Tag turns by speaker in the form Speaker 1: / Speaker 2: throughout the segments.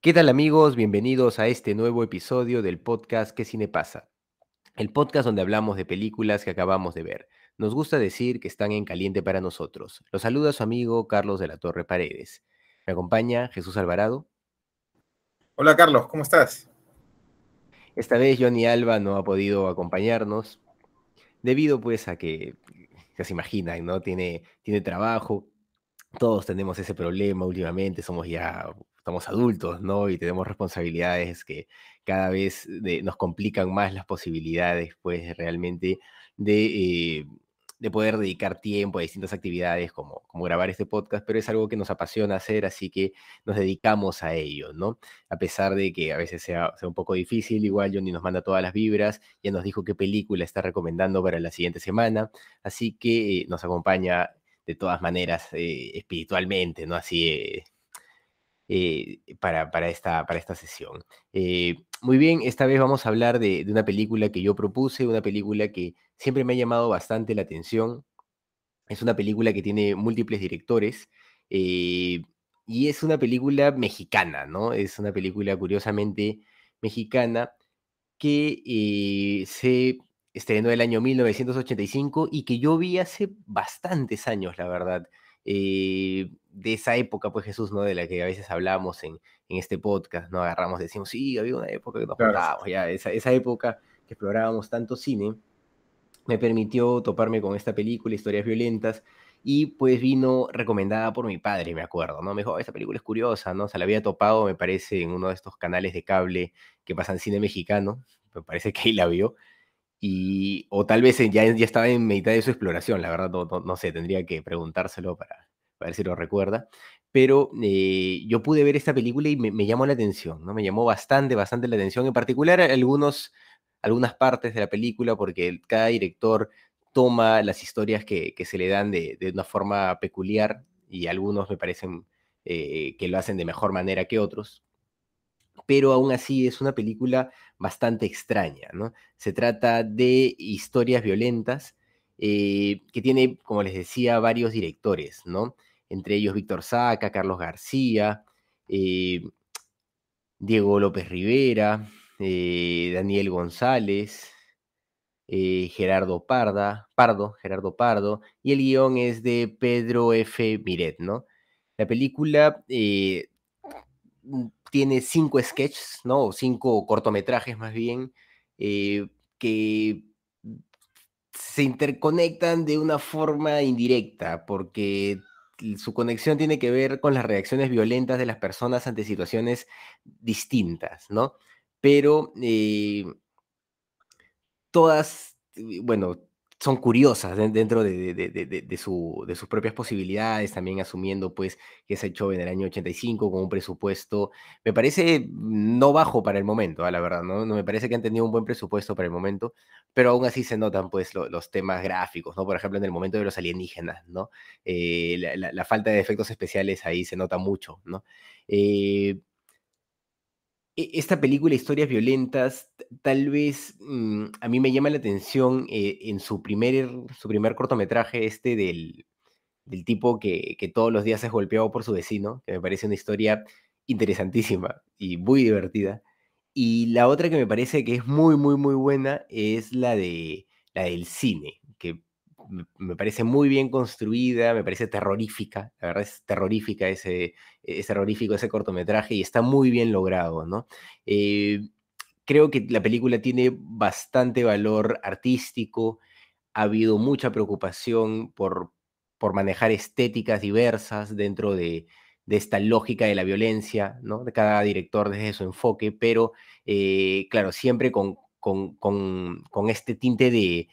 Speaker 1: ¿Qué tal amigos? Bienvenidos a este nuevo episodio del podcast ¿Qué cine pasa? El podcast donde hablamos de películas que acabamos de ver. Nos gusta decir que están en caliente para nosotros. Los saluda su amigo Carlos de la Torre Paredes. Me acompaña Jesús Alvarado.
Speaker 2: Hola Carlos, ¿cómo estás?
Speaker 1: Esta vez Johnny Alba no ha podido acompañarnos debido pues a que, ya se imaginan, ¿no? Tiene, tiene trabajo. Todos tenemos ese problema últimamente, somos ya somos adultos, ¿no? Y tenemos responsabilidades que cada vez nos complican más las posibilidades, pues, realmente de, eh, de, poder dedicar tiempo a distintas actividades como, grabar este podcast, pero es algo que nos apasiona hacer, así que nos dedicamos a ello, ¿no? A pesar de que a veces sea, sea un poco difícil, igual Johnny nos manda todas las vibras, ya nos dijo qué película está recomendando para la siguiente semana, así que eh, nos acompaña de todas maneras eh, espiritualmente, ¿no? Así eh, para, para, esta, para esta sesión. Eh, muy bien, esta vez vamos a hablar de, una película que yo propuse, una película que siempre me ha llamado bastante la atención. Es una película que tiene múltiples directores eh, y es una película mexicana, ¿no? Es una película curiosamente mexicana que se estrenó el año 1985 y que yo vi hace bastantes años, la verdad. Eh, de esa época, pues Jesús, ¿no? De la que a veces hablamos en, en este podcast, ¿no? Agarramos, decimos, sí, había una época que nos claro. ya, esa, esa época que explorábamos tanto cine, me permitió toparme con esta película, Historias Violentas, y pues vino recomendada por mi padre, me acuerdo, ¿no? Me dijo, esta película es curiosa, ¿no? Se la había topado, me parece, en uno de estos canales de cable que pasan cine mexicano, me parece que ahí la vio, y, o tal vez ya, ya estaba en mitad de su exploración, la verdad, no, no, no sé, tendría que preguntárselo para, para ver si lo recuerda. Pero eh, yo pude ver esta película y me, llamó la atención, ¿no? Me llamó bastante, bastante la atención, en particular algunos, algunas partes de la película, porque cada director toma las historias que, se le dan de, de, una forma peculiar y algunos me parecen eh, que lo hacen de mejor manera que otros pero aún así es una película bastante extraña, ¿no? Se trata de historias violentas eh, que tiene, como les decía, varios directores, ¿no? Entre ellos Víctor Saca, Carlos García, eh, Diego López Rivera, eh, Daniel González, eh, Gerardo Parda, Pardo, Gerardo Pardo, y el guion es de Pedro F. Miret, ¿no? La película eh, tiene cinco sketches, ¿no? O cinco cortometrajes más bien, que se interconectan de una forma indirecta, porque su conexión tiene que ver con las reacciones violentas de las personas ante situaciones distintas, ¿no? Pero eh, todas, bueno, son curiosas dentro de, de, de, su, de sus propias posibilidades, también asumiendo pues que se echó en el año 85 con un presupuesto, me parece no bajo para el momento, a la verdad, ¿no? ¿no? Me parece que han tenido un buen presupuesto para el momento, pero aún así se notan pues lo, los temas gráficos, ¿no? Por ejemplo, en el momento de los alienígenas, ¿no? Eh, la, falta de efectos especiales ahí se nota mucho, ¿no? Eh, esta película, Historias Violentas, tal vez mmm, a mí me llama la atención eh, en su primer, su primer cortometraje, este del, del tipo que, que, todos los días es golpeado por su vecino, que me parece una historia interesantísima y muy divertida. Y la otra que me parece que es muy, muy, muy buena es la, de, la del cine, que me parece muy bien construida, me parece terrorífica, la verdad es terrorífica ese, es terrorífico ese cortometraje y está muy bien logrado, ¿no? Eh, creo que la película tiene bastante valor artístico, ha habido mucha preocupación por, por manejar estéticas diversas dentro de, de, esta lógica de la violencia, ¿no? De cada director desde su enfoque, pero eh, claro, siempre con, con, con, con este tinte de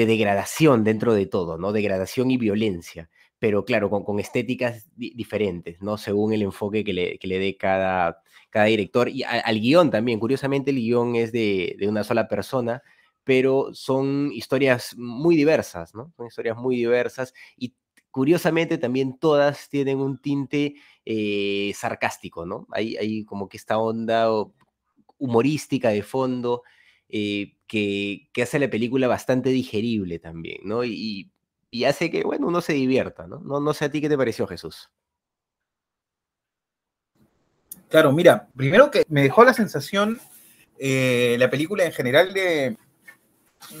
Speaker 1: de degradación dentro de todo, ¿no? Degradación y violencia. pero claro, con, estéticas diferentes, ¿no? Según el enfoque que le, que le dé cada, cada director. Y al guion también, curiosamente el guion es de, de, una sola persona, pero son historias muy diversas, ¿no? Son historias muy diversas y curiosamente también todas tienen un tinte eh, sarcástico, ¿no? Hay, hay, como que esta onda humorística de fondo eh, que, hace la película bastante digerible también, ¿no? Y, hace que, bueno, uno se divierta, ¿no? ¿no? No sé a ti qué te pareció, Jesús.
Speaker 2: Claro, mira, primero que me dejó la sensación, eh, la película en general, de,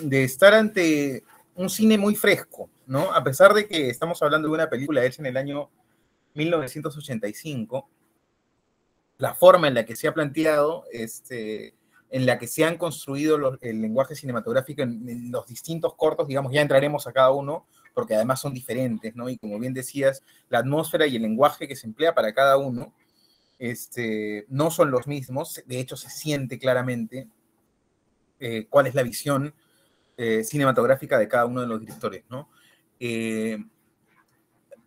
Speaker 2: de estar ante un cine muy fresco, ¿no? A pesar de que estamos hablando de una película hecha en el año 1985, la forma en la que se ha planteado, este, en la que se han construido el lenguaje cinematográfico en, los distintos cortos, digamos, ya entraremos a cada uno, porque además son diferentes, ¿no? Y como bien decías, la atmósfera y el lenguaje que se emplea para cada uno este, no son los mismos, de hecho se siente claramente eh, cuál es la visión eh, cinematográfica de cada uno de los directores, ¿no? Eh,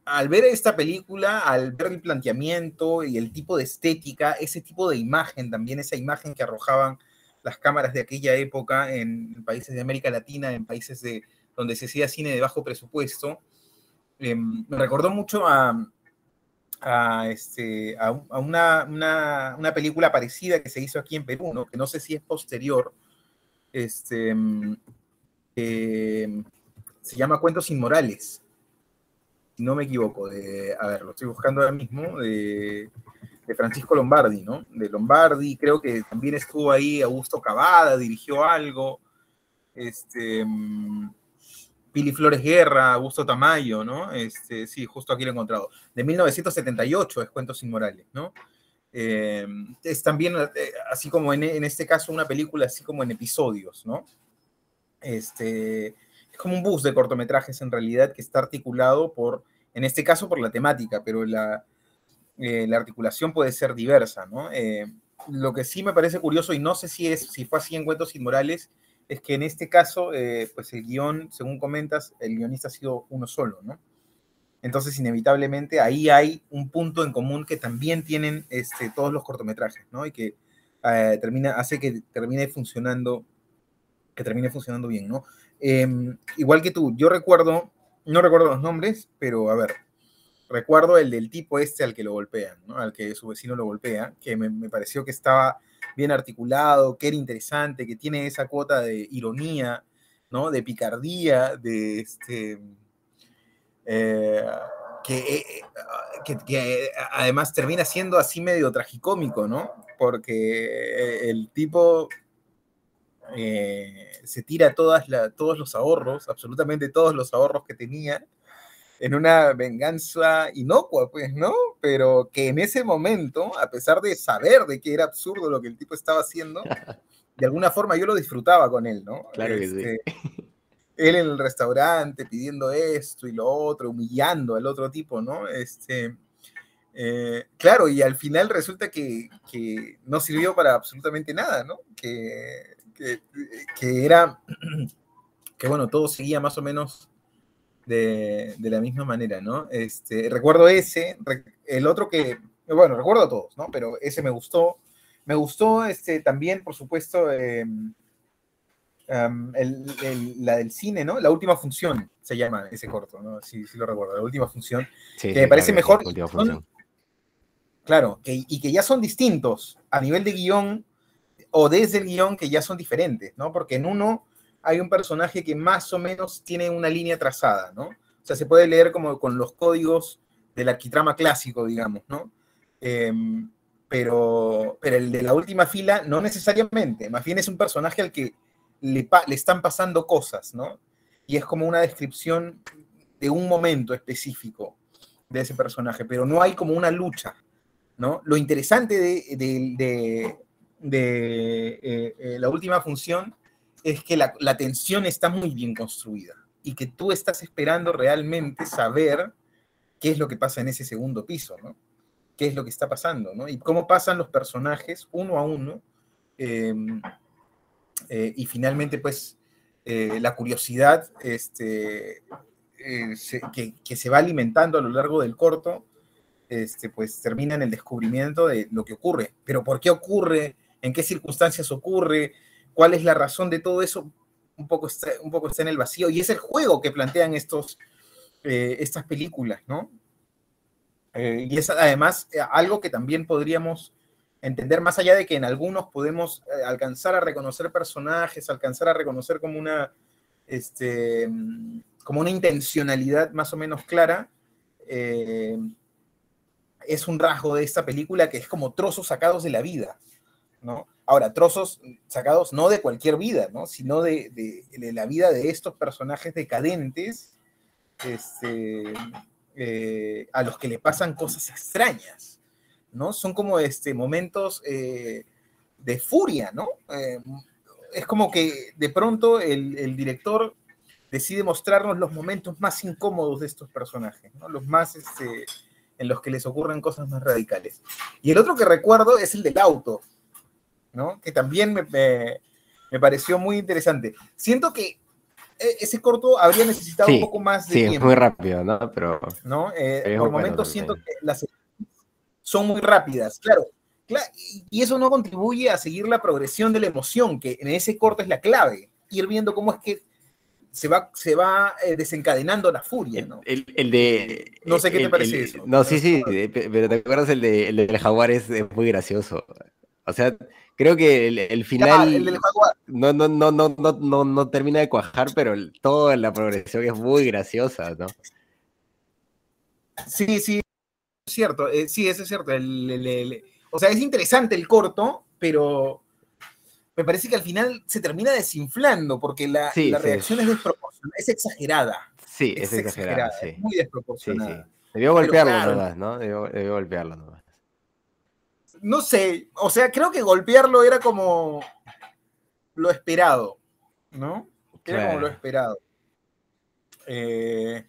Speaker 2: al ver esta película, al ver el planteamiento y el tipo de estética, ese tipo de imagen también, esa imagen que arrojaban las cámaras de aquella época en, países de América Latina, en países de, donde se hacía cine de bajo presupuesto, em, me recordó mucho a, a, este, a, una, una, película parecida que se hizo aquí en Perú, ¿no? que no sé si es posterior, este, em, em, se llama Cuentos Inmorales no me equivoco, de, a ver, lo estoy buscando ahora mismo, de, Francisco Lombardi, ¿no? De Lombardi, creo que también estuvo ahí Augusto Cavada, dirigió algo, este, Pili Flores Guerra, Augusto Tamayo, ¿no? Este, sí, justo aquí lo he encontrado. De 1978 es Cuentos Inmorales, ¿no? Eh, es también, eh, así como en, en, este caso, una película así como en episodios, ¿no? Este, es como un bus de cortometrajes en realidad que está articulado por, en este caso por la temática, pero la, eh, la articulación puede ser diversa, ¿no? Eh, lo que sí me parece curioso, y no sé si, es, si fue así en Cuentos Inmorales, es que en este caso, eh, pues el guion, según comentas, el guionista ha sido uno solo, ¿no? Entonces, inevitablemente, ahí hay un punto en común que también tienen este, todos los cortometrajes, ¿no? Y que termina, hace que termine funcionando, que termine funcionando bien, ¿no? Em, igual que tú, yo recuerdo, no recuerdo los nombres, pero a ver, recuerdo el del tipo este al que lo golpean, ¿no? al que su vecino lo golpea, que me, pareció que estaba bien articulado, que era interesante, que tiene esa cuota de ironía, ¿no? de picardía, de este... Eh, que, que, que, además termina siendo así medio tragicómico, ¿no? Porque el tipo eh, se tira todos los ahorros, absolutamente todos los ahorros que tenía, en una venganza inocua, pues, ¿no? Pero que en ese momento, a pesar de saber de que era absurdo lo que el tipo estaba haciendo, de alguna forma yo lo disfrutaba con él, ¿no?
Speaker 1: Claro que sí.
Speaker 2: Este, él en el restaurante pidiendo esto y lo otro, humillando al otro tipo, ¿no? Este, eh, claro, y al final resulta que, que, no sirvió para absolutamente nada, ¿no? Que que, era que bueno, todo seguía más o menos de, la misma manera, ¿no? Este, recuerdo ese, el otro que, bueno, recuerdo a todos, ¿no? Pero ese me gustó. Me gustó este, también, por supuesto, em, la del cine, ¿no? La última función se llama ese corto, ¿no? Sí, sí lo recuerdo, la última función. que me parece mejor. claro, y que ya son distintos a nivel de guion o desde el guion que ya son diferentes, ¿no? Porque en uno hay un personaje que más o menos tiene una línea trazada, ¿no? O sea, se puede leer como con los códigos del arquitrama clásico, digamos, ¿no? Em, pero, pero el de la última fila no necesariamente, más bien es un personaje al que le, le están pasando cosas, ¿no? Y es como una descripción de un momento específico de ese personaje, pero no hay como una lucha, ¿no? Lo interesante de, de eh, eh, la última función es que la, tensión está muy bien construida y que tú estás esperando realmente saber qué es lo que pasa en ese segundo piso, ¿no? ¿Qué es lo que está pasando, ¿no? Y cómo pasan los personajes uno a uno. Em, eh, y finalmente, pues, la curiosidad este, eh, que, que, se va alimentando a lo largo del corto, este, pues termina en el descubrimiento de lo que ocurre. Pero ¿por qué ocurre? ¿En qué circunstancias ocurre? ¿Cuál es la razón de todo eso? Un poco está, un poco está en el vacío. Y es el juego que plantean estos, eh, estas películas, ¿no? Eh, y es además eh, algo que también podríamos entender más allá de que en algunos podemos alcanzar a reconocer personajes, alcanzar a reconocer como una, este, como una intencionalidad más o menos clara, es un rasgo de esta película que es como trozos sacados de la vida, ¿no? Ahora, trozos sacados no de cualquier vida, ¿no? Sino de, la vida de estos personajes decadentes, este, eh, a los que le pasan cosas extrañas, ¿no? Son como este, momentos eh, de furia, ¿no? Eh, es como que de pronto el, el, director decide mostrarnos los momentos más incómodos de estos personajes, ¿no? Los más, este, en los que les ocurren cosas más radicales. Y el otro que recuerdo es el del auto, ¿no? Que también me, me, me pareció muy interesante. Siento que e, ese corto habría necesitado
Speaker 1: sí,
Speaker 2: un poco más de
Speaker 1: sí,
Speaker 2: tiempo.
Speaker 1: muy rápido, ¿no? Pero.
Speaker 2: ¿no? Eh, por momentos siento que las son muy rápidas, claro, claro. Y eso no contribuye a seguir la progresión de la emoción, que en ese corto es la clave. Ir viendo cómo es que se va, se va eh, desencadenando la furia, ¿no?
Speaker 1: El, el de.
Speaker 2: No sé qué
Speaker 1: el,
Speaker 2: te parece
Speaker 1: el,
Speaker 2: eso.
Speaker 1: No, sí, sí, pero ¿te acuerdas el, de, el del jaguar? Es, es muy gracioso. O sea, creo que el, el final
Speaker 2: el del.
Speaker 1: No, no, no, no, no, no, no termina de cuajar, pero toda la progresión es muy graciosa, ¿no?
Speaker 2: Sí, sí, es cierto, eh, sí, eso es cierto. El, o sea, es interesante el corto, pero me parece que al final se termina desinflando porque la,
Speaker 1: Sí,
Speaker 2: la
Speaker 1: sí.
Speaker 2: reacción es desproporcionada, es exagerada.
Speaker 1: Sí,
Speaker 2: Es,
Speaker 1: es, exagerada,
Speaker 2: exagerada,
Speaker 1: sí.
Speaker 2: es muy desproporcionada.
Speaker 1: Debió golpearlo
Speaker 2: claro.
Speaker 1: nomás, ¿no? Debió, debió golpearlo nomás.
Speaker 2: No sé, o sea, creo que golpearlo era como lo esperado, ¿no? Era como lo esperado. Eh,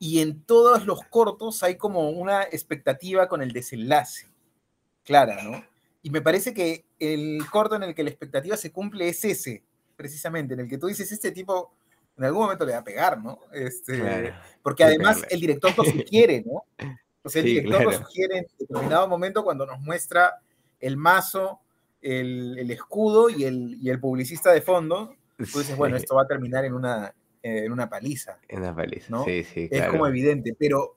Speaker 2: y en todos los cortos hay como una expectativa con el desenlace, clara, ¿no? Y me parece que el corto en el que la expectativa se cumple es ese, precisamente, en el que tú dices, este tipo en algún momento le va a pegar, ¿no? Este,
Speaker 1: Claro.
Speaker 2: porque además el director lo sugiere, ¿no? O sea, el
Speaker 1: Sí,
Speaker 2: director lo
Speaker 1: claro.
Speaker 2: sugiere en determinado momento cuando nos muestra el mazo, el, el escudo y el, y el publicista de fondo. Tú dices, bueno,
Speaker 1: Sí,
Speaker 2: esto va a terminar en una, en una paliza.
Speaker 1: En la paliza,
Speaker 2: ¿no?
Speaker 1: sí, sí,
Speaker 2: Es
Speaker 1: claro.
Speaker 2: como evidente, pero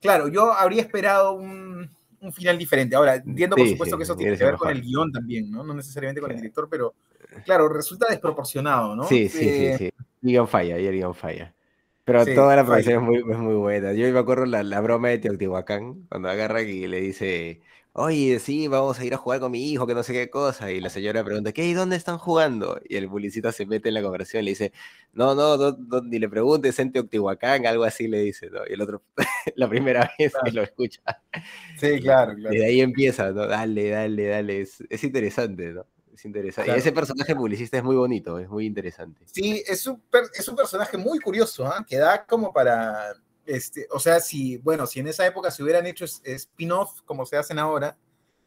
Speaker 2: claro, yo habría esperado un, un final diferente. Ahora, entiendo por
Speaker 1: Sí,
Speaker 2: supuesto
Speaker 1: sí,
Speaker 2: que eso tiene que ver con
Speaker 1: mejor.
Speaker 2: el guion también, ¿no? No necesariamente con el director, pero claro, resulta desproporcionado, ¿no?
Speaker 1: Sí, sí,
Speaker 2: Eh,
Speaker 1: sí, sí. El guion falla, y el guion falla. Pero
Speaker 2: Sí,
Speaker 1: toda la producción es muy, es muy buena. Yo me acuerdo la, la broma de Teotihuacán, cuando agarra y le dice, oye, sí, vamos a ir a jugar con mi hijo, que no sé qué cosa. Y la señora pregunta, ¿qué? ¿Y dónde están jugando? Y el publicista se mete en la conversación y le dice, no, no, no, no, ni le preguntes en Teotihuacán, algo así le dice, ¿no? Y el otro, la primera vez que
Speaker 2: Claro.
Speaker 1: lo escucha,
Speaker 2: Sí, claro, claro.
Speaker 1: desde ahí empieza, ¿no? Dale, dale, dale. Es, es interesante, ¿no? Es interesante.
Speaker 2: Claro.
Speaker 1: Y ese personaje publicista es muy bonito, es muy interesante.
Speaker 2: Sí, es un, per- es un personaje muy curioso, ¿ah? que da como para, este, o sea, si, bueno, si en esa época se hubieran hecho spin-off como se hacen ahora,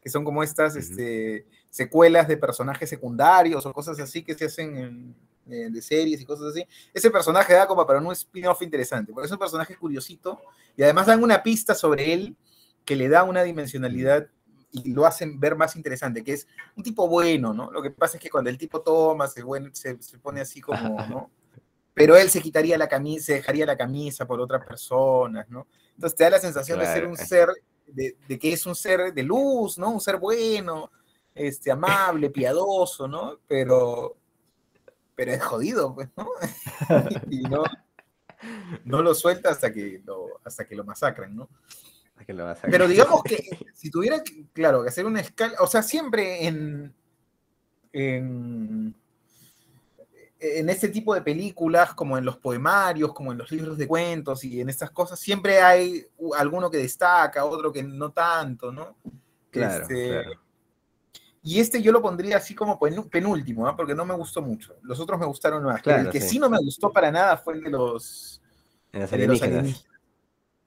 Speaker 2: que son como estas este, secuelas de personajes secundarios o cosas así que se hacen en, en- de series y cosas así, ese personaje da como para un spin-off interesante, porque es un personaje curiosito y además dan una pista sobre él que le da una dimensionalidad y lo hacen ver más interesante, que es un tipo bueno, ¿no? Lo que pasa es que cuando el tipo toma, se, bueno, se, se pone así como, ¿no? Pero él se quitaría la camisa, se dejaría la camisa por otras personas, ¿no? Entonces te da la sensación de ser un ser, de, de que es un ser de luz, ¿no? Un ser bueno, este, amable, piadoso, ¿no? Pero, pero es jodido, pues, ¿no? y no, no lo suelta hasta que lo, hasta que lo masacran, ¿no?
Speaker 1: Que lo vas a
Speaker 2: Pero digamos que si tuviera, que, claro, que hacer una escala, o sea, siempre en, en, en este tipo de películas, como en los poemarios, como en los libros de cuentos y en estas cosas, siempre hay alguno que destaca, otro que no tanto, ¿no?
Speaker 1: Claro,
Speaker 2: Este,
Speaker 1: claro.
Speaker 2: Y este yo lo pondría así como penúltimo, ¿ah? porque no me gustó mucho. Los otros me gustaron más.
Speaker 1: Claro,
Speaker 2: el que
Speaker 1: sí.
Speaker 2: sí no me gustó para nada fue el de los, de los
Speaker 1: alienígenas.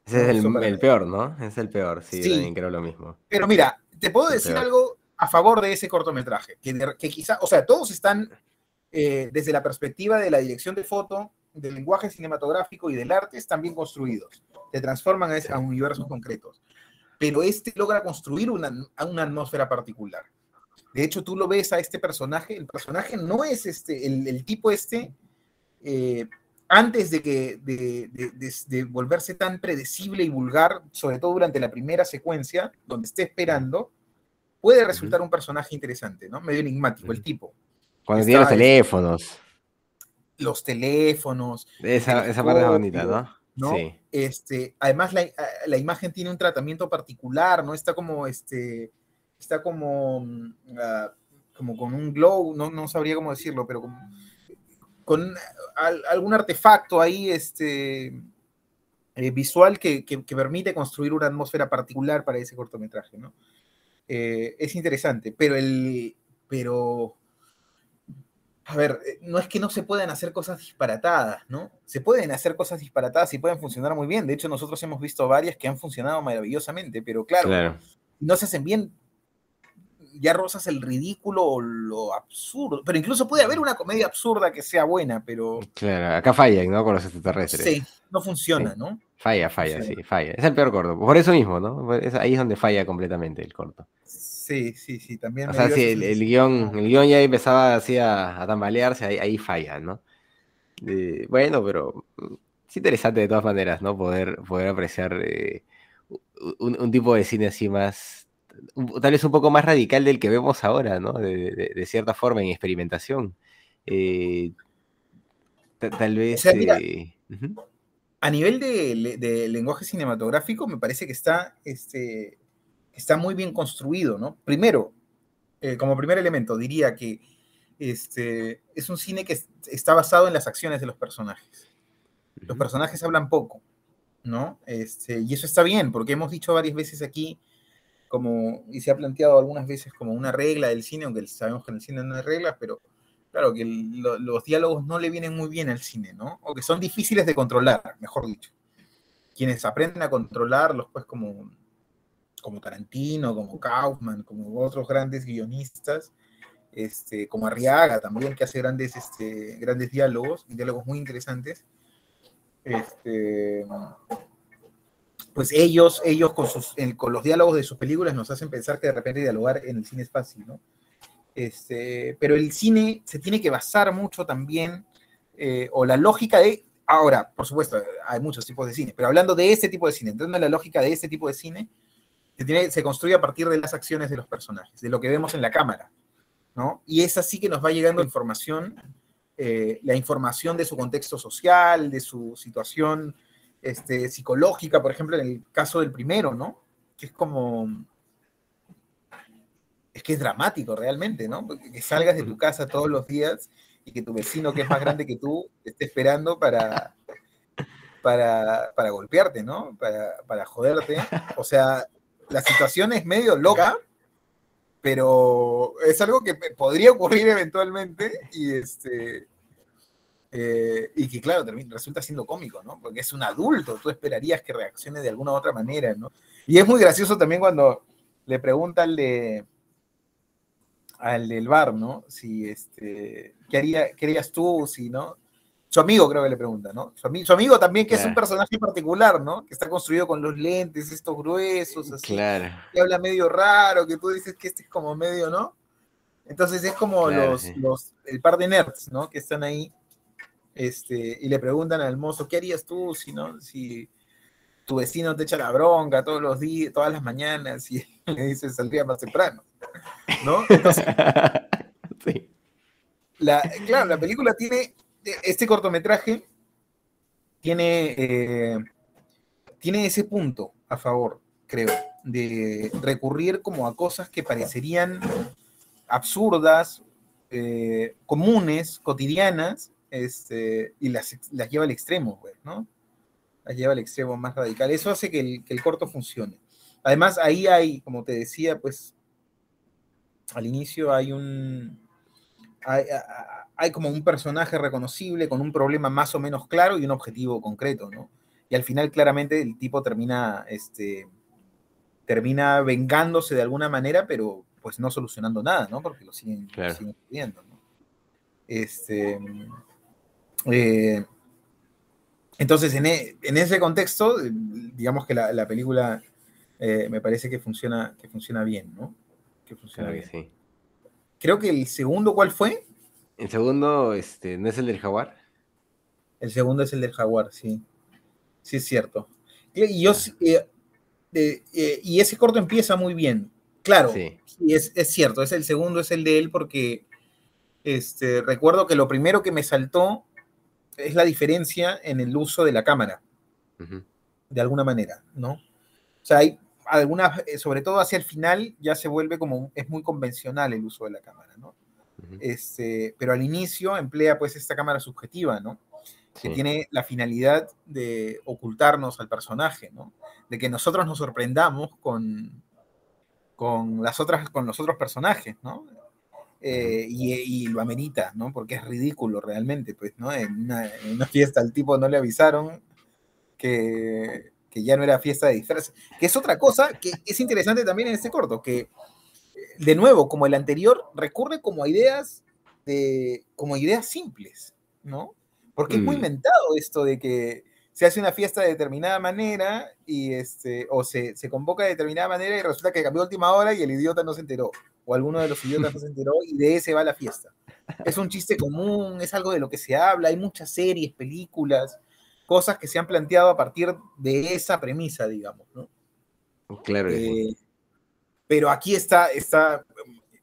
Speaker 1: Ese es el, el peor, ¿no? Es el peor, sí,
Speaker 2: Sí.
Speaker 1: también creo lo mismo.
Speaker 2: Pero mira, te puedo decir
Speaker 1: peor.
Speaker 2: algo a favor de ese cortometraje, que, que quizá, o sea, todos están eh, desde la perspectiva de la dirección de foto, del lenguaje cinematográfico y del arte están bien construidos, te transforman a, a universos concretos, pero este logra construir una, una atmósfera particular. De hecho, tú lo ves a este personaje, el personaje no es este, el, tipo este, eh, antes de, que, de, volverse tan predecible y vulgar, sobre todo durante la primera secuencia, donde esté esperando, puede resultar un personaje interesante, ¿no? Medio enigmático, el tipo.
Speaker 1: Cuando tiene los teléfonos.
Speaker 2: Los teléfonos.
Speaker 1: Esa, esa parte es bonita, ¿no?
Speaker 2: ¿no? Sí. Este, además, la, la, imagen tiene un tratamiento particular, ¿no? Está como, este, está como, mm, ah, como con un glow, no, no sabría cómo decirlo, pero con algún artefacto ahí, este, eh, visual que, que, permite construir una atmósfera particular para ese cortometraje, ¿no? Eh, es interesante, pero el, pero, a ver, eh, no es que no se puedan hacer cosas disparatadas, ¿no? Se pueden hacer cosas disparatadas y pueden funcionar muy bien. De hecho, nosotros hemos visto varias que han funcionado maravillosamente, pero claro, no se hacen bien, ya rozas el ridículo o lo absurdo. Pero incluso puede haber una comedia absurda que sea buena, pero.
Speaker 1: Claro, acá falla, ¿no? Con los extraterrestres.
Speaker 2: Sí, no funciona, ¿no?
Speaker 1: Falla, falla, sí. falla. Es el peor corto. Por eso mismo, ¿no? ahí es donde falla completamente el corto.
Speaker 2: Sí, sí, sí, también.
Speaker 1: O sea, si el, el, guion, el guion ya empezaba así a, tambalearse, ahí, falla, ¿no? bueno, pero mm, es interesante de todas maneras, ¿no? Poder, poder apreciar eh, un, tipo de cine así más, tal vez un poco más radical del que vemos ahora, ¿no? De, cierta forma, en experimentación. Eh, tal vez...
Speaker 2: Eh, a nivel de, lenguaje cinematográfico, me parece que está, este, está muy bien construido, ¿no? Primero, eh, como primer elemento, diría que este, es un cine que está basado en las acciones de los personajes. Los personajes hablan poco, ¿no? Este, y eso está bien, porque hemos dicho varias veces aquí, como, y se ha planteado algunas veces como una regla del cine, aunque sabemos que en el cine no hay reglas, pero claro, que los diálogos no le vienen muy bien al cine, ¿no? O que son difíciles de controlar, mejor dicho. Quienes aprenden a controlarlos, pues como, como Tarantino, como Kaufman, como otros grandes guionistas, este, como Arriaga también, que hace grandes, este, grandes diálogos, diálogos muy interesantes. Este, pues ellos, ellos con, sus, con los diálogos de sus películas nos hacen pensar que de repente dialogar en el cine es fácil, ¿no? Este, pero el cine se tiene que basar mucho también, eh, o la lógica de, ahora, por supuesto, hay muchos tipos de cine, pero hablando de este tipo de cine, entrando en la lógica de este tipo de cine, se, tiene, se construye a partir de las acciones de los personajes, de lo que vemos en la cámara, ¿no? Y es así que nos va llegando información, eh, la información de su contexto social, de su situación este, psicológica, por ejemplo, en el caso del primero, ¿no? Que es como es que es dramático realmente, ¿no? Que salgas de tu casa todos los días y que tu vecino que es más grande que tú esté esperando para, para, golpearte, ¿no? Para, joderte. O sea, la situación es medio loca, pero es algo que podría ocurrir eventualmente y este... Eh, y que claro, resulta siendo cómico, ¿no? Porque es un adulto, tú esperarías que reaccione de alguna u otra manera, ¿no? Y es muy gracioso también cuando le pregunta al de, al del bar, ¿no? Si, este, ¿qué, haría, ¿qué harías tú si, no? Su amigo creo que le pregunta, ¿no? Su, amigo también, que es un personaje particular, ¿no? Que está construido con los lentes, estos gruesos, así.
Speaker 1: Claro.
Speaker 2: Que habla medio raro, que tú dices que este es como medio, ¿no? Entonces es como los, los, el par de nerds, ¿no? Que están ahí, este, y le preguntan al mozo, ¿qué harías tú si, no? Si tu vecino te echa la bronca todos los días, todas las mañanas, y le dices, saldría más temprano. ¿no? sí. La, claro, la película tiene, este cortometraje tiene, eh, tiene ese punto a favor, creo, de recurrir como a cosas que parecerían absurdas, eh, comunes, cotidianas, este, y las, las, lleva al extremo, pues, ¿no? Las lleva al extremo más radical. Eso hace que el, que el corto funcione. Además, ahí hay, como te decía, pues al inicio hay un, hay, como un personaje reconocible con un problema más o menos claro y un objetivo concreto, ¿no? Y al final claramente el tipo termina, este, termina vengándose de alguna manera, pero pues no solucionando nada, ¿no? Porque lo siguen, pidiendo, ¿no? Este, eh, Entonces, en, e, ese contexto, digamos que la, película eh, me parece que funciona, que funciona bien, ¿no? Que funciona bien. Sí. Creo que el segundo, ¿cuál fue?
Speaker 1: El segundo, este, ¿no es el del jaguar?
Speaker 2: El segundo es el del jaguar, sí. Sí, es cierto. Y, yo, eh, eh, y ese corto empieza muy bien. Claro, sí. es, cierto, es el segundo, es el de él, porque este, recuerdo que lo primero que me saltó es la diferencia en el uso de la cámara, de alguna manera, ¿no? O sea, hay algunas, eh, sobre todo hacia el final, ya se vuelve como, es muy convencional el uso de la cámara, ¿no? este, pero al inicio emplea pues esta cámara subjetiva, ¿no? Que tiene la finalidad de ocultarnos al personaje, ¿no? De que nosotros nos sorprendamos con, con, las otras, con los otros personajes, ¿no? Eh, y, lo amerita, ¿no? Porque es ridículo realmente, pues, ¿no? En una, fiesta al tipo no le avisaron que, que, ya no era fiesta de disfraces, que es otra cosa que es interesante también en este corto, que de nuevo, como el anterior, recurre como a ideas de, como ideas simples, ¿no? Porque es muy mm. inventado esto de que se hace una fiesta de determinada manera y este, o se, se, convoca de determinada manera y resulta que cambió última hora y el idiota no se enteró, o alguno de los idiotas no se enteró y de ese va la fiesta. Es un chiste común, es algo de lo que se habla, hay muchas series, películas, cosas que se han planteado a partir de esa premisa, digamos, ¿no?
Speaker 1: Claro. Eh,
Speaker 2: pero aquí está, está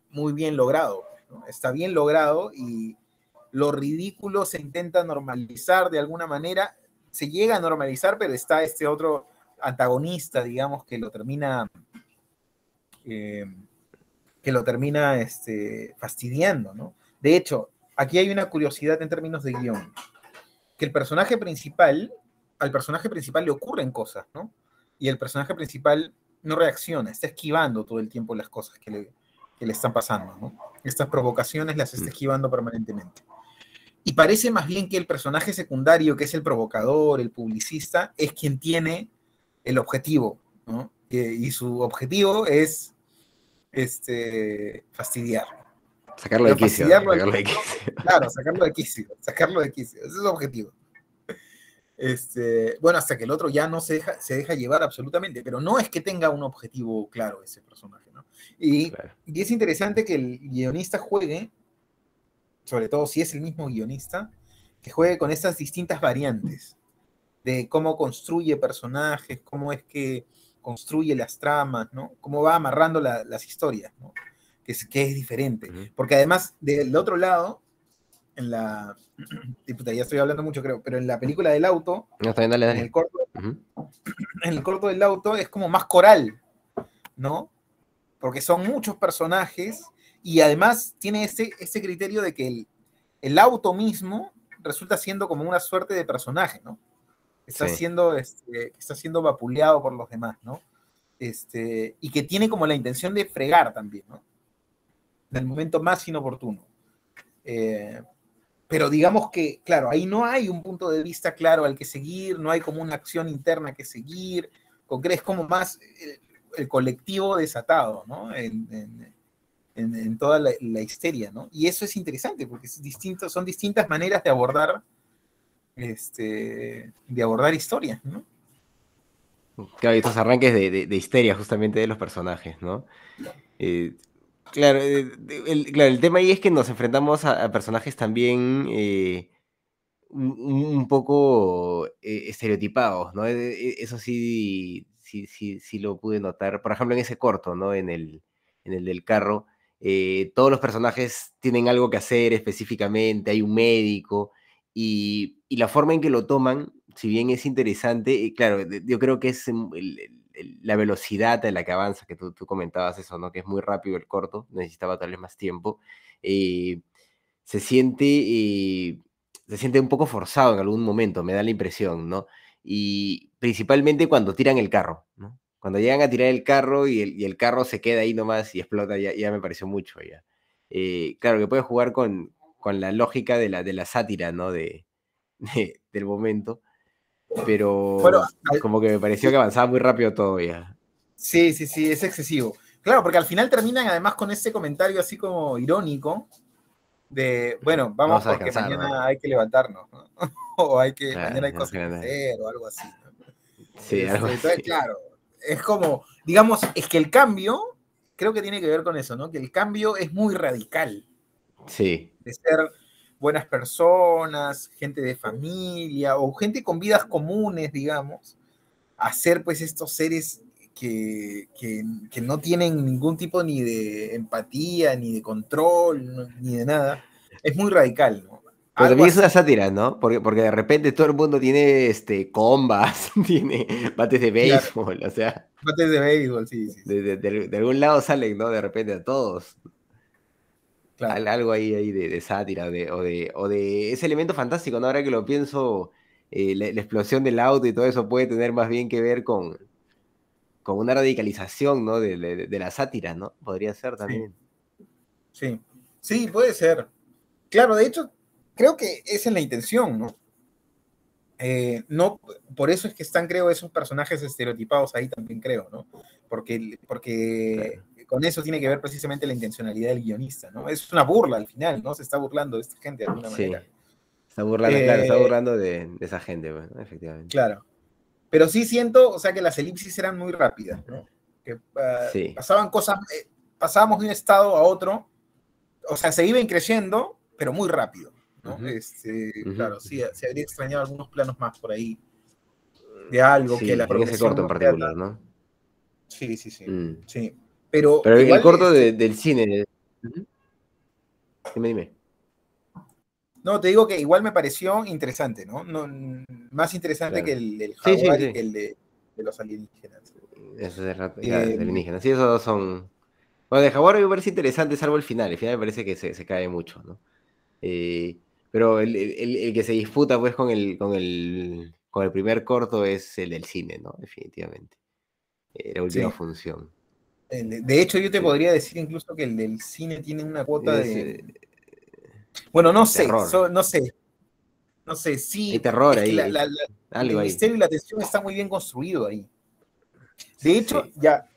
Speaker 2: muy bien logrado, ¿no? está bien logrado y lo ridículo se intenta normalizar de alguna manera se llega a normalizar, pero está este otro antagonista, digamos, que lo termina, eh, que lo termina este, fastidiando, ¿no? De hecho, aquí hay una curiosidad en términos de guion, que el personaje principal, al personaje principal le ocurren cosas, ¿no? Y el personaje principal no reacciona, está esquivando todo el tiempo las cosas que le, que le están pasando, ¿no? Estas provocaciones las está mm. esquivando permanentemente. Y parece más bien que el personaje secundario, que es el provocador, el publicista, es quien tiene el objetivo, ¿no? y su objetivo es este, fastidiar.
Speaker 1: Sacarlo de, quicio, sacarlo de quicio.
Speaker 2: Claro, sacarlo de quicio, sacarlo de quicio. Ese es su objetivo. Este, bueno, hasta que el otro ya no se deja, se deja llevar absolutamente, pero no es que tenga un objetivo claro ese personaje, ¿no? Y, y es interesante que el guionista juegue sobre todo si es el mismo guionista, que juegue con estas distintas variantes de cómo construye personajes, cómo es que construye las tramas, ¿no? Cómo va amarrando las historias, ¿no? Que es, que es diferente. Porque además, del otro lado, en la... ya estoy hablando mucho, creo, pero en la película del auto, En, el corto, en el corto del auto es como más coral, ¿no? Porque son muchos personajes y además tiene ese, ese criterio de que el, auto mismo resulta siendo como una suerte de personaje, ¿no? Está, siendo, este, está siendo vapuleado por los demás, ¿no? Este, y que tiene como la intención de fregar también, ¿no? En el momento más inoportuno. Eh, pero digamos que, claro, ahí no hay un punto de vista claro al que seguir, no hay como una acción interna que seguir, es como más el, colectivo desatado, ¿no? en, toda la, histeria, ¿no? Y eso es interesante porque es distinto, son distintas maneras de abordar, este, de abordar historias, ¿no?
Speaker 1: Claro, estos arranques de, histeria justamente de los personajes, ¿no? Eh, claro, eh, el, claro, el tema ahí es que nos enfrentamos a, personajes también eh, un, poco estereotipados, ¿no? Eso sí, sí, sí, sí lo pude notar, por ejemplo, en ese corto, ¿no? En el, en el del carro, todos los personajes tienen algo que hacer específicamente, hay un médico, y, la forma en que lo toman, si bien es interesante, eh, claro, yo creo que es la velocidad a la que avanza, que tú, comentabas eso, ¿no? Que es muy rápido el corto, necesitaba tal vez más tiempo. Eh, se siente, se siente un poco forzado en algún momento, me da la impresión, ¿no? Y principalmente cuando tiran el carro, ¿no? Cuando llegan a tirar el carro y el, carro se queda ahí nomás y explota, ya, me pareció mucho ya. Eh, claro que puede jugar con, la lógica de la, de la sátira, ¿no? De, del momento. Pero como que me pareció que avanzaba muy rápido todo ya.
Speaker 2: Sí, sí, sí, es excesivo. Claro, porque al final terminan además con ese comentario así como irónico, de, bueno, vamos,
Speaker 1: Vamos a
Speaker 2: porque mañana
Speaker 1: ¿no?
Speaker 2: hay que levantarnos, ¿no? o hay que,
Speaker 1: Claro,
Speaker 2: mañana hay
Speaker 1: no
Speaker 2: cosas que hacer, o algo así. ¿no?
Speaker 1: Sí,
Speaker 2: Este,
Speaker 1: algo
Speaker 2: entonces,
Speaker 1: así.
Speaker 2: claro, es como, digamos, es que el cambio, creo que tiene que ver con eso, ¿no? Que el cambio es muy radical,
Speaker 1: Sí,
Speaker 2: de ser buenas personas, gente de familia, o gente con vidas comunes, digamos, a ser pues estos seres que, que- que no tienen ningún tipo ni de empatía, ni de control, no- ni de nada. Es muy radical, ¿no?
Speaker 1: Pero también es una sátira, ¿no? Porque, porque de repente todo el mundo tiene este, combas, tiene bates de
Speaker 2: Claro.
Speaker 1: béisbol, o sea,
Speaker 2: Bates de béisbol, sí, sí, sí,
Speaker 1: de, de- de- de algún lado salen, ¿no? De repente a todos.
Speaker 2: Claro.
Speaker 1: Algo ahí, ahí de, de sátira de, o, de, o de ese elemento fantástico, ¿no? Ahora que lo pienso, eh, la, la explosión del auto y todo eso puede tener más bien que ver con, con una radicalización, ¿no? De, la sátira, ¿no? Podría ser también.
Speaker 2: Sí, sí, puede ser. Claro, de hecho, creo que esa es la intención, ¿no? Eh, no, por eso es que están, creo, esos personajes estereotipados ahí también, creo, ¿no? Porque, porque con eso tiene que ver precisamente la intencionalidad del guionista, ¿no? Es una burla al final, ¿no? Se está burlando de esta gente de alguna
Speaker 1: Sí.
Speaker 2: manera.
Speaker 1: Está burlando, claro, está
Speaker 2: Eh,
Speaker 1: burlando de, de esa gente, bueno, efectivamente.
Speaker 2: Claro. Pero sí siento, o sea, que las elipsis eran muy rápidas, ¿no? Que ah,
Speaker 1: Sí.
Speaker 2: pasaban cosas, eh, pasábamos de un estado a otro, o sea, se iban creciendo, pero muy rápido, ¿no? Este. Claro, sí, se habría extrañado algunos planos más por ahí, de algo
Speaker 1: Sí,
Speaker 2: que la
Speaker 1: en ese corto en particular, ¿no?
Speaker 2: Sí, sí, sí,
Speaker 1: Mm.
Speaker 2: sí. Pero,
Speaker 1: Pero el corto
Speaker 2: este,
Speaker 1: de- del cine. Dime, dime.
Speaker 2: No, te digo que igual me pareció interesante, ¿no? No, más interesante
Speaker 1: Claro.
Speaker 2: que el del
Speaker 1: Sí, sí,
Speaker 2: jaguar y
Speaker 1: sí.
Speaker 2: que el de, de los alienígenas.
Speaker 1: Eso rato, de
Speaker 2: Eh,
Speaker 1: alienígenas. Sí, esos dos son. Bueno, de Jaguar me parece interesante, salvo el final. El final me parece que se, se cae mucho, ¿no? Eh, pero el, el- que se disputa pues con el, con el con el primer corto es el del cine, ¿no? Definitivamente. Eh, la última función.
Speaker 2: De- hecho, yo te podría decir incluso que el del cine tiene una cuota
Speaker 1: Es,
Speaker 2: de... Bueno, no sé, so- no sé. No sé, sí.
Speaker 1: Hay terror ahí,
Speaker 2: la-
Speaker 1: hay
Speaker 2: la- la-
Speaker 1: algo
Speaker 2: el
Speaker 1: ahí.
Speaker 2: misterio y la tensión está muy bien construido ahí. De hecho,
Speaker 1: Sí.
Speaker 2: ya,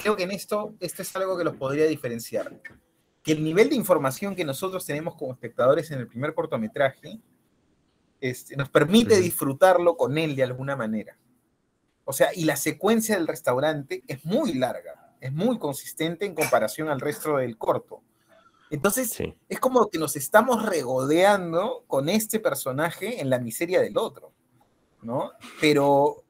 Speaker 2: creo que en esto, esto es algo que los podría diferenciar. Que el nivel de información que nosotros tenemos como espectadores en el primer cortometraje este, nos permite disfrutarlo con él de alguna manera. O sea, y la secuencia del restaurante es muy larga, es muy consistente en comparación al resto del corto. Entonces,
Speaker 1: Sí.
Speaker 2: es como que nos estamos regodeando con este personaje en la miseria del otro, ¿no? Pero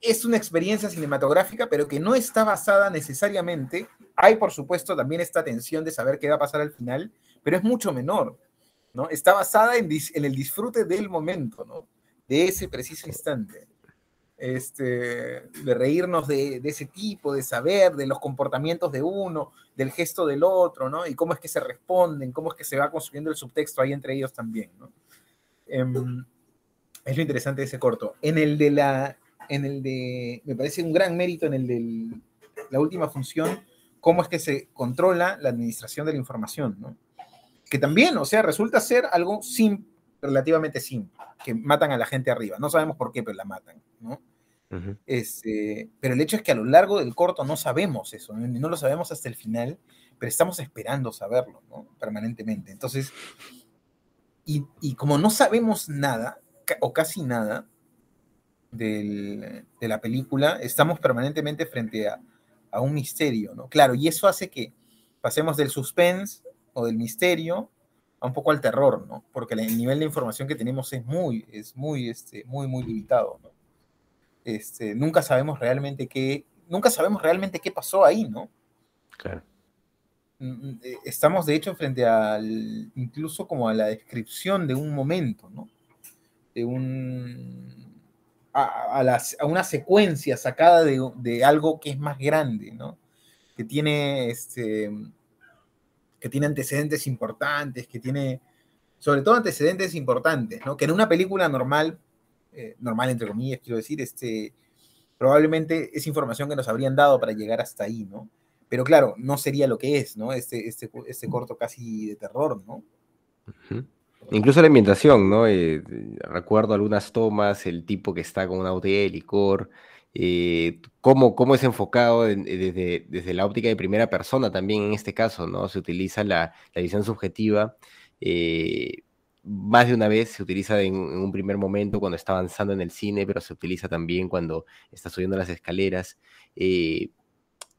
Speaker 2: es una experiencia cinematográfica, pero que no está basada necesariamente. Hay, por supuesto, también esta tensión de saber qué va a pasar al final, pero es mucho menor, ¿no? Está basada en, en el disfrute del momento, ¿no? De ese preciso instante. Este, de reírnos de, de ese tipo, de saber, de los comportamientos de uno, del gesto del otro, ¿no? Y cómo es que se responden, cómo es que se va construyendo el subtexto ahí entre ellos también, ¿no? Em, es lo interesante de ese corto. En el de la, en el de, me parece un gran mérito en el de la última función, cómo es que se controla la administración de la información, ¿no? Que también, o sea, resulta ser algo sim- relativamente simple, que matan a la gente arriba. No sabemos por qué, pero la matan, ¿no? Este, pero el hecho es que a lo largo del corto no sabemos eso, ¿no? no lo sabemos hasta el final, pero estamos esperando saberlo, ¿no? Permanentemente. Entonces, y, como no sabemos nada, o casi nada, de la película, estamos permanentemente frente a, a un misterio, ¿no? Claro, y eso hace que pasemos del suspense o del misterio a un poco al terror, ¿no? Porque el nivel de información que tenemos es muy, es muy, este, muy, muy limitado, ¿no? Este, nunca sabemos realmente qué, nunca sabemos realmente qué pasó ahí, ¿no?
Speaker 1: Claro.
Speaker 2: Mm, eh, Estamos de hecho frente al, incluso como a la descripción de un momento, ¿no? De un, a, a la- a una secuencia sacada de, de algo que es más grande, ¿no? Que tiene, este, que tiene antecedentes importantes, que tiene, sobre todo antecedentes importantes, ¿no? Que en una película normal, eh, normal entre comillas, quiero decir, este, probablemente es información que nos habrían dado para llegar hasta ahí, ¿no? Pero claro, no sería lo que es, ¿no? Este, este, este corto casi de terror, ¿no?
Speaker 1: Incluso la ambientación, ¿no? Eh, recuerdo algunas tomas, el tipo que está con una botella de licor eh, cómo, cómo, es enfocado desde, desde, la óptica de primera persona también en este caso, ¿no? Se utiliza la, la visión subjetiva. Eh, más de una vez se utiliza en, un primer momento cuando está avanzando en el cine, pero se utiliza también cuando está subiendo las escaleras. Eh,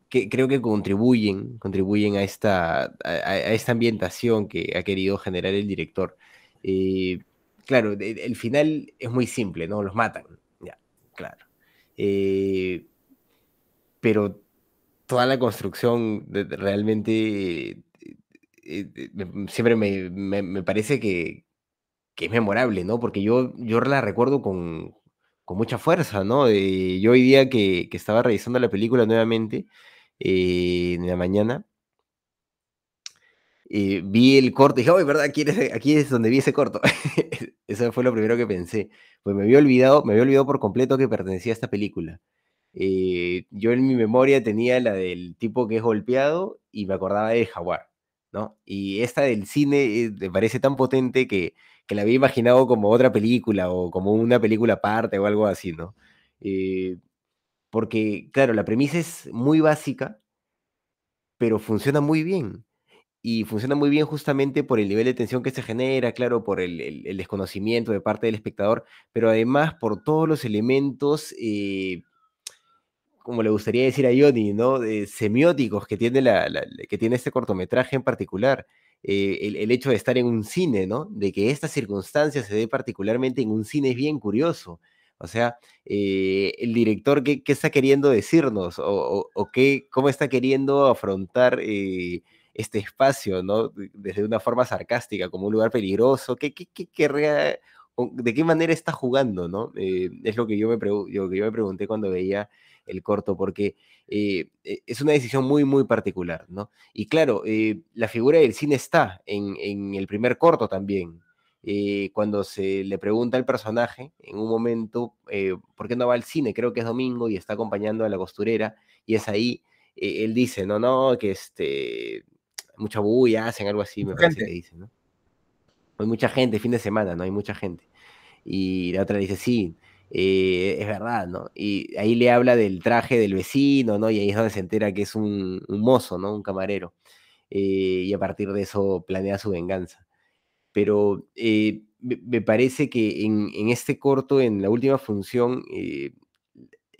Speaker 1: que creo que contribuyen, contribuyen a esta, a, esta ambientación que ha querido generar el director. claro, el final es muy simple, ¿no? Los matan, ya, claro. Eh, pero toda la construcción realmente eh, eh, siempre me, parece que, es memorable, ¿no? Porque yo, yo la recuerdo con, mucha fuerza, ¿no? yo hoy día que, estaba revisando la película nuevamente en la mañana, vi el corto y dije, oh, ¿verdad? Aquí, aquí es donde vi ese corto. Eso fue lo primero que pensé. Pues me había olvidado, me había olvidado por completo que pertenecía a esta película. Eh, yo en mi memoria tenía la del tipo que es golpeado y me acordaba de Jaguar, ¿no? Y esta del cine eh, me parece tan potente que, que, la había imaginado como otra película o como una película aparte o algo así, ¿no? Eh, porque, claro, la premisa es muy básica, pero funciona muy bien y funciona muy bien justamente por el nivel de tensión que se genera, claro, por el, desconocimiento de parte del espectador, pero además por todos los elementos, eh, como le gustaría decir a Johnny, ¿no? semióticos que tiene, la, que tiene este cortometraje en particular. Eh, el, hecho de estar en un cine, ¿no? De que esta circunstancia se dé particularmente en un cine es bien curioso. O sea, eh, el director, ¿qué, ¿qué, está queriendo decirnos? ¿O, qué, cómo está queriendo afrontar este espacio, ¿no? Desde una forma sarcástica, como un lugar peligroso. ¿Qué, qué, qué ¿De qué manera está jugando, no? Eh, es lo que, yo me que yo me pregunté cuando veía el corto, porque eh, e, es una decisión muy, muy particular, ¿no? Y claro, eh, la figura del cine está en, en el primer corto también. cuando se le pregunta al personaje, en un momento, ¿por qué no va al cine? Creo que es domingo y está acompañando a la costurera, y es ahí, él dice, no, no, que este, mucha bulla, hacen algo así, me parece que dicen, ¿no? Hay mucha gente, fin de semana, ¿no? Hay mucha gente. Y la otra dice, sí, eh, es verdad, ¿no? Y ahí le habla del traje del vecino, ¿no? Y ahí es donde se entera que es un, mozo, ¿no? Un camarero. Eh, y a partir de eso planea su venganza. Pero eh, me, parece que en, este corto, en la última función,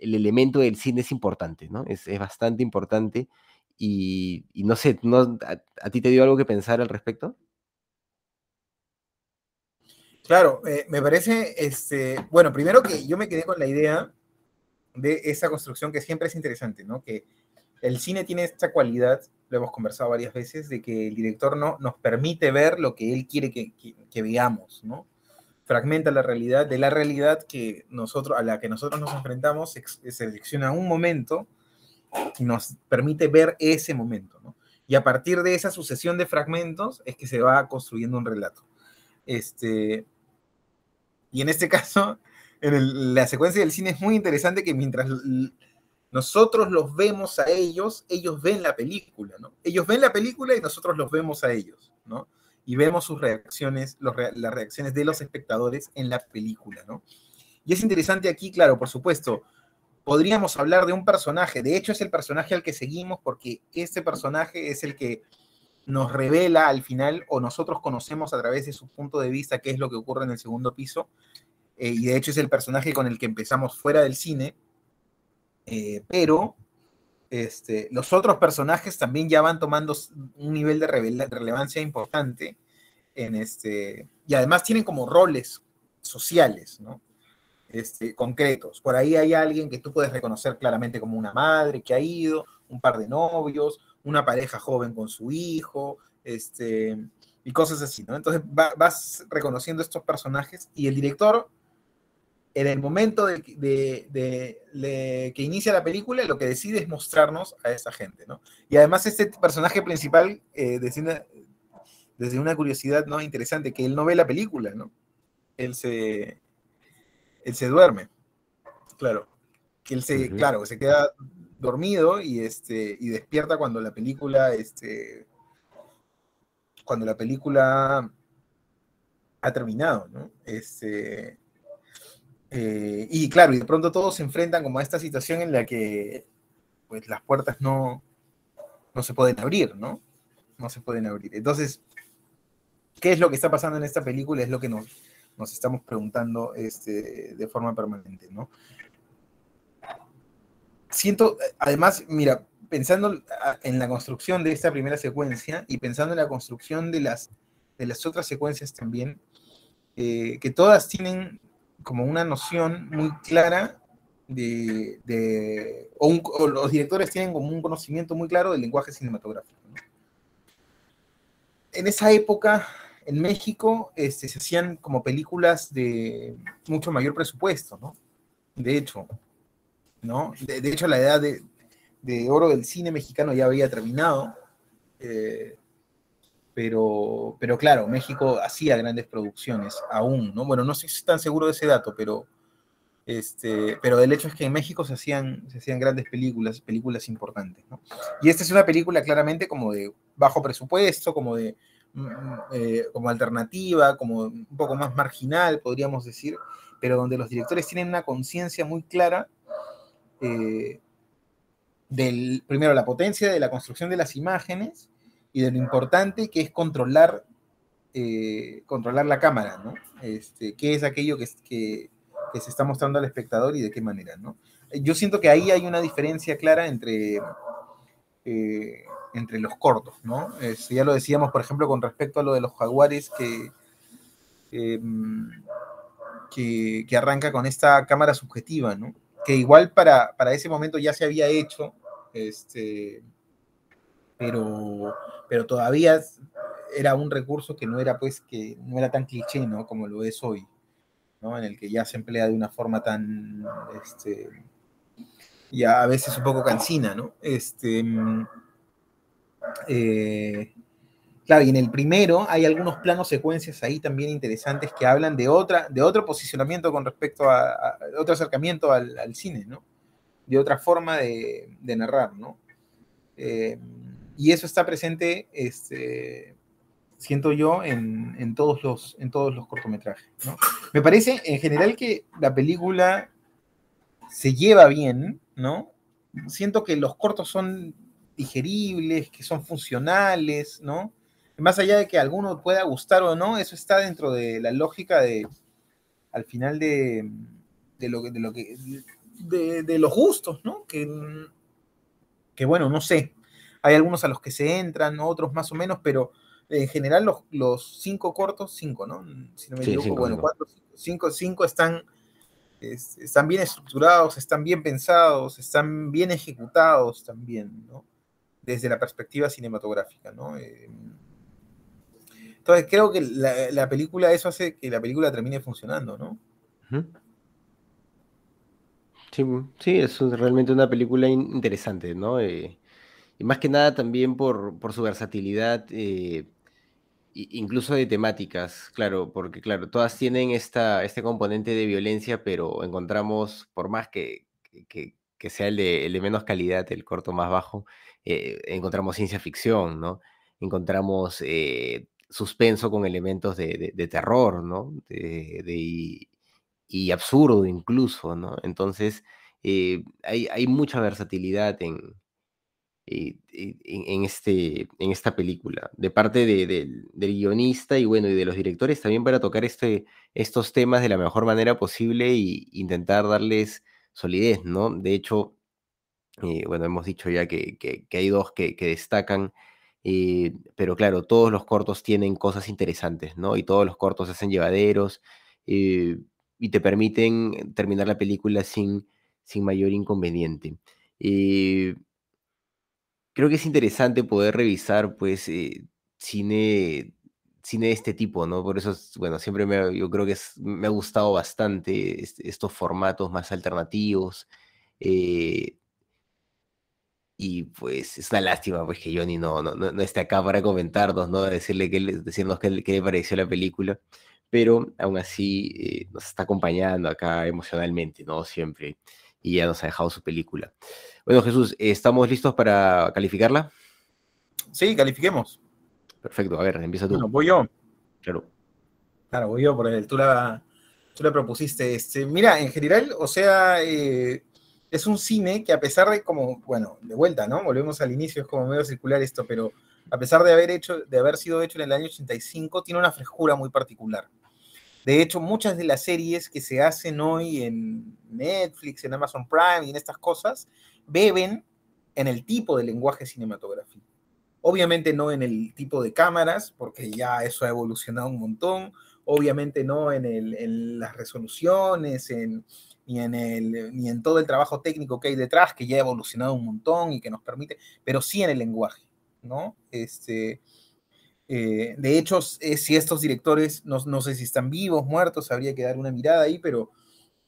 Speaker 1: el elemento del cine es importante, ¿no? Es, bastante importante y, no sé, no, a, ti te dio algo que pensar al respecto?
Speaker 2: Claro, eh, me parece, este, bueno, primero que yo me quedé con la idea de esa construcción que siempre es interesante, ¿no? Que el cine tiene esta cualidad, lo hemos conversado varias veces, de que el director no nos permite ver lo que él quiere que, que, veamos, ¿no? Fragmenta la realidad de la realidad que nosotros, a la que nosotros nos enfrentamos, selecciona un momento y nos permite ver ese momento, ¿no? Y a partir de esa sucesión de fragmentos es que se va construyendo un relato. Este, y en este caso, en la secuencia del cine es muy interesante que mientras nosotros los vemos a ellos, ellos ven la película, ¿no? Ellos ven la película y nosotros los vemos a ellos, ¿no? Y vemos sus reacciones, las reacciones de los espectadores en la película, ¿no? Y es interesante aquí, claro, por supuesto, podríamos hablar de un personaje, de hecho es el personaje al que seguimos porque este personaje es el que nos revela al final o nosotros conocemos a través de su punto de vista qué es lo que ocurre en el segundo piso. Eh, y de hecho es el personaje con el que empezamos fuera del cine. Eh, pero este, los otros personajes también ya van tomando un nivel de relevancia importante en este, y además tienen como roles sociales, ¿no? este, concretos. Por ahí hay alguien que tú puedes reconocer claramente como una madre que ha ido, un par de novios, una pareja joven con su hijo, este, y cosas así, ¿no? Entonces vas reconociendo estos personajes y el director, en el momento de, que inicia la película, lo que decide es mostrarnos a esa gente, ¿no? Y además este personaje principal, eh, desde, una, desde una curiosidad ¿no? interesante, que él no ve la película, ¿no? Él se, él se duerme. Claro. Que él se, claro, se queda dormido y este y despierta cuando la película este cuando la película ha terminado, ¿no? Este Eh, y claro, y de pronto todos se enfrentan como a esta situación en la que pues las puertas no, no se pueden abrir, ¿no? No se pueden abrir. Entonces, ¿qué es lo que está pasando en esta película? Es lo que nos, nos estamos preguntando este, de forma permanente, ¿no? Siento, además, mira, pensando en la construcción de esta primera secuencia y pensando en la construcción de las, de las otras secuencias también, eh, que todas tienen como una noción muy clara de, o, los directores tienen como un conocimiento muy claro del lenguaje cinematográfico. En esa época, en México, este, se hacían como películas de mucho mayor presupuesto, ¿no? De hecho, ¿no? De, hecho, la edad de, oro del cine mexicano ya había terminado. Eh, pero, pero claro, México hacía grandes producciones aún, ¿no? Bueno, no si están seguro de ese dato, pero, este, pero el hecho es que en México se hacían, se hacían grandes películas, películas importantes. Y esta es una película claramente como de bajo presupuesto, como de mm, eh, como alternativa, como un poco más marginal, podríamos decir, pero donde los directores tienen una conciencia muy clara eh, del, primero, la potencia de la construcción de las imágenes, y de lo importante que es controlar, eh, controlar la cámara, ¿no? Este, ¿Qué es aquello que, que, se está mostrando al espectador y de qué manera, ¿no? Yo siento que ahí hay una diferencia clara entre, eh, entre los cortos, ¿no? Este, ya lo decíamos, por ejemplo, con respecto a lo de los jaguares que, em, que, que, arranca con esta cámara subjetiva, ¿no? Que igual para, para ese momento ya se había hecho, este, pero, pero todavía era un recurso que no era pues que no era tan cliché, ¿no? Como lo es hoy, ¿no? En el que ya se emplea de una forma tan, este, ya a veces un poco cansina, ¿no? Este, eh, claro, y en el primero hay algunos planos secuencias ahí también interesantes que hablan de otra, de otro posicionamiento con respecto a, otro acercamiento al, cine, ¿no? De otra forma de, narrar, ¿no? Eh, y eso está presente, este, siento yo, en, todos los, en todos los cortometrajes. Me parece en general que la película se lleva bien, ¿no? Siento que los cortos son digeribles, que son funcionales, ¿no? Más allá de que a alguno pueda gustar o no, eso está dentro de la lógica de, al final de, de lo, de lo que, de, de, los gustos, ¿no? Que, que bueno, no sé, hay algunos a los que se entran, otros más o menos, pero en general los, cinco cortos, cinco, ¿no? Si no me equivoco, bueno, cuatro, cinco, cinco están, están bien estructurados, están bien pensados, están bien ejecutados también, ¿no? Desde la perspectiva cinematográfica, ¿no? Eh, entonces creo que la, película, eso hace que la película termine funcionando, ¿no?
Speaker 1: Sí, sí, es realmente una película interesante, ¿no? Eh, y más que nada también por, su versatilidad, eh, incluso de temáticas, claro, porque claro, todas tienen esta, este componente de violencia, pero encontramos, por más que, que, sea el de, el de, menos calidad, el corto más bajo, eh, encontramos ciencia ficción, ¿no? Encontramos eh, suspenso con elementos de, de, terror, ¿no? y, y, absurdo incluso, ¿no? Entonces, hay, hay mucha versatilidad en, eh, eh, en, este, en esta película, de parte del guionista y bueno, y de los directores también para tocar este, estos temas de la mejor manera posible e intentar darles solidez, ¿no? De hecho, eh, bueno, hemos dicho ya que, hay dos que, destacan, pero claro, todos los cortos tienen cosas interesantes, ¿no? Y todos los cortos hacen llevaderos y te permiten terminar la película sin, sin mayor inconveniente creo que es interesante poder revisar, pues, eh, cine, cine de este tipo, ¿no? Por eso, bueno, siempre me, yo creo que me ha gustado bastante estos formatos más alternativos. Eh, y pues es una lástima pues que Johnny no, no, no, esté acá para comentarnos, ¿no? Decirle que, decirnos qué, le pareció la película. Pero aún así eh, nos está acompañando acá emocionalmente, ¿no? Siempre. Y ya nos ha dejado su película. Bueno, Jesús, ¿estamos listos para calificarla?
Speaker 2: Sí, califiquemos.
Speaker 1: Perfecto, a ver, empieza tú.
Speaker 2: Bueno, voy yo.
Speaker 1: Claro.
Speaker 2: Claro, voy yo, porque tú la, tú la propusiste. Este, mira, en general, o sea, eh, es un cine que a pesar de como, bueno, de vuelta, ¿no? Volvemos al inicio, es como medio circular esto, pero a pesar de haber, hecho, de haber sido hecho en el año 85, tiene una frescura muy particular. De hecho, muchas de las series que se hacen hoy en Netflix, en Amazon Prime y en estas cosas, beben en el tipo de lenguaje cinematográfico. Obviamente no en el tipo de cámaras, porque ya eso ha evolucionado un montón. Obviamente no en, en las resoluciones, en, ni, en el, ni en todo el trabajo técnico que hay detrás, que ya ha evolucionado un montón y que nos permite, pero sí en el lenguaje, ¿no? Este, eh, de hecho, si estos directores, no, no, sé si están vivos, muertos, habría que dar una mirada ahí, pero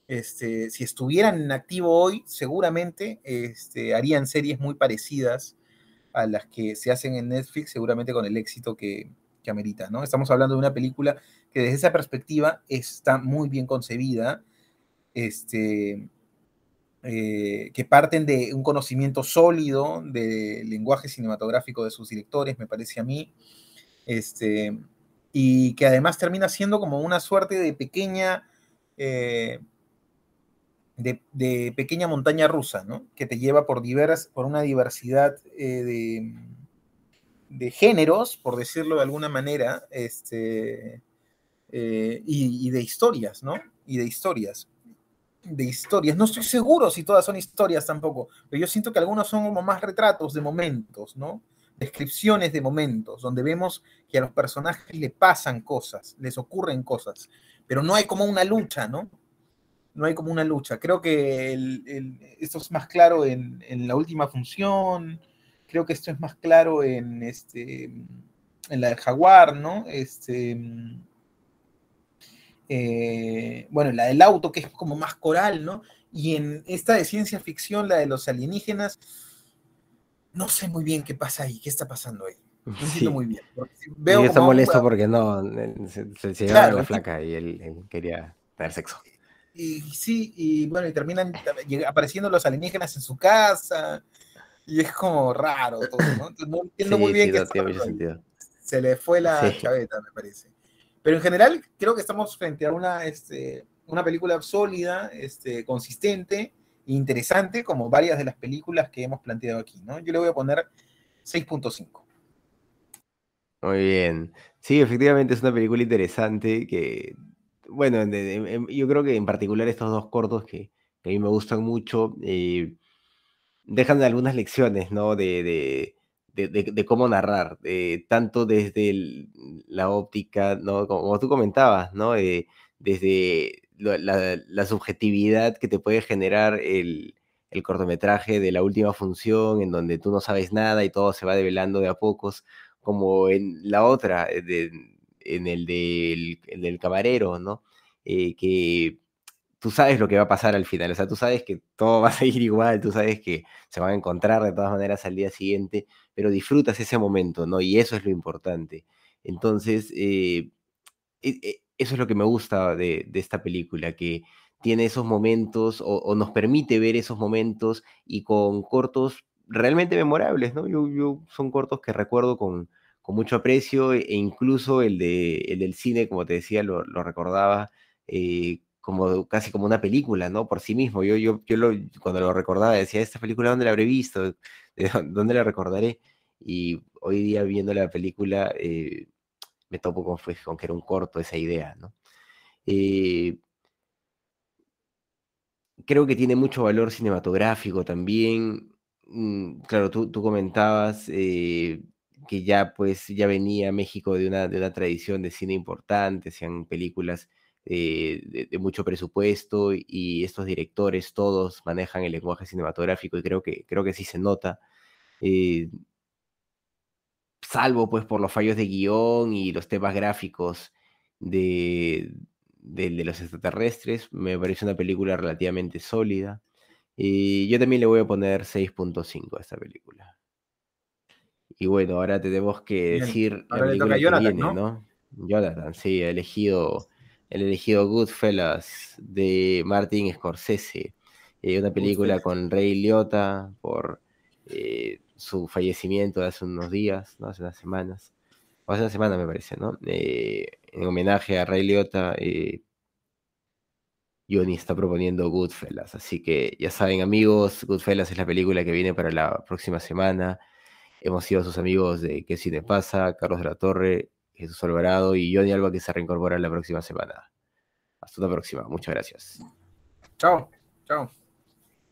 Speaker 2: este, si estuvieran en activo hoy, seguramente este, harían series muy parecidas a las que se hacen en Netflix, seguramente con el éxito que, que amerita, ¿no? Estamos hablando de una película que desde esa perspectiva está muy bien concebida, este, eh, que parten de un conocimiento sólido del lenguaje cinematográfico de sus directores, me parece a mí, este, y que además termina siendo como una suerte de pequeña, eh, de, pequeña montaña rusa, ¿no? que te lleva por, diversas, por una diversidad eh, de, de, géneros, por decirlo de alguna manera, este, y, y de historias, ¿no? Y de historias de historias. No estoy seguro si todas son historias tampoco, pero yo siento que algunos son como más retratos de momentos, ¿no? Descripciones de momentos, donde vemos que a los personajes le pasan cosas, les ocurren cosas, pero no hay como una lucha, ¿no? No hay como una lucha. Creo que esto es más claro en, en, la última función, creo que esto es más claro en, este, en la del jaguar, ¿no? Este, eh, bueno, la del auto, que es como más coral, ¿no? Y en esta de ciencia ficción, la de los alienígenas, no sé muy bien qué pasa ahí, qué está pasando ahí. No entiendo muy bien.
Speaker 1: Veo y está molesto porque no, se, se, llevaba la flaca y él, quería tener sexo.
Speaker 2: Y, sí, y bueno, y terminan apareciendo los alienígenas en su casa, y es como raro todo, ¿no? no entiendo muy bien qué no, Se le fue la chaveta, me parece. Pero en general creo que estamos frente a una, este, una película sólida, este, consistente e interesante, como varias de las películas que hemos planteado aquí, ¿no? Yo le voy a poner 6.5.
Speaker 1: Muy bien. Sí, efectivamente es una película interesante que, bueno, yo creo que en particular estos dos cortos que, a mí me gustan mucho, eh, dejan algunas lecciones, ¿no? de, de, cómo narrar, eh, tanto desde la óptica, ¿no? Como, tú comentabas, ¿no? Eh, desde la, subjetividad que te puede generar el, cortometraje de la última función, en donde tú no sabes nada y todo se va develando de a pocos, como en la otra, eh, en el del, del camarero, ¿no? que tú sabes lo que va a pasar al final, o sea, tú sabes que todo va a seguir igual, tú sabes que se van a encontrar de todas maneras al día siguiente, pero disfrutas ese momento, ¿no? Y eso es lo importante. Entonces, eh, e, e, eso es lo que me gusta de, esta película, que tiene esos momentos o, nos permite ver esos momentos y con cortos realmente memorables, ¿no? Yo, son cortos que recuerdo con, mucho aprecio e incluso el, de, el del cine, como te decía, lo, recordaba eh, como casi como una película, ¿no? Por sí mismo. Yo, yo, yo lo, cuando lo recordaba decía, ¿esta película dónde la habré visto? ¿Dónde la recordaré? Y hoy día viendo la película eh, me topo con, con, que era un corto esa idea, ¿no? Eh, creo que tiene mucho valor cinematográfico también. Mm, claro, tú, tú comentabas eh, que ya pues ya venía México de una, de una tradición de cine importante, sean películas eh, de, mucho presupuesto y estos directores todos manejan el lenguaje cinematográfico y creo que, creo que sí se nota. Eh, salvo pues por los fallos de guion y los temas gráficos de, de, los extraterrestres, me parece una película relativamente sólida. Y yo también le voy a poner 6.5 a esta película. Y bueno, ahora tenemos que decir la película que viene, ¿no? Jonathan, sí, ha elegido el elegido Goodfellas de Martin Scorsese, eh, una película con Ray Liotta por eh, su fallecimiento de hace unos días, ¿no? hace unas semanas, o hace una semana me parece, ¿no? Eh, en homenaje a Ray Liotta, Johnny está proponiendo Goodfellas. Así que ya saben, amigos, Goodfellas es la película que viene para la próxima semana. Hemos sido sus amigos de ¿Qué Cine Pasa? Carlos de la Torre, Jesús Alvarado y Johnny Alba que se reincorpora la próxima semana. Hasta la próxima. Muchas gracias.
Speaker 2: Chao. Chao.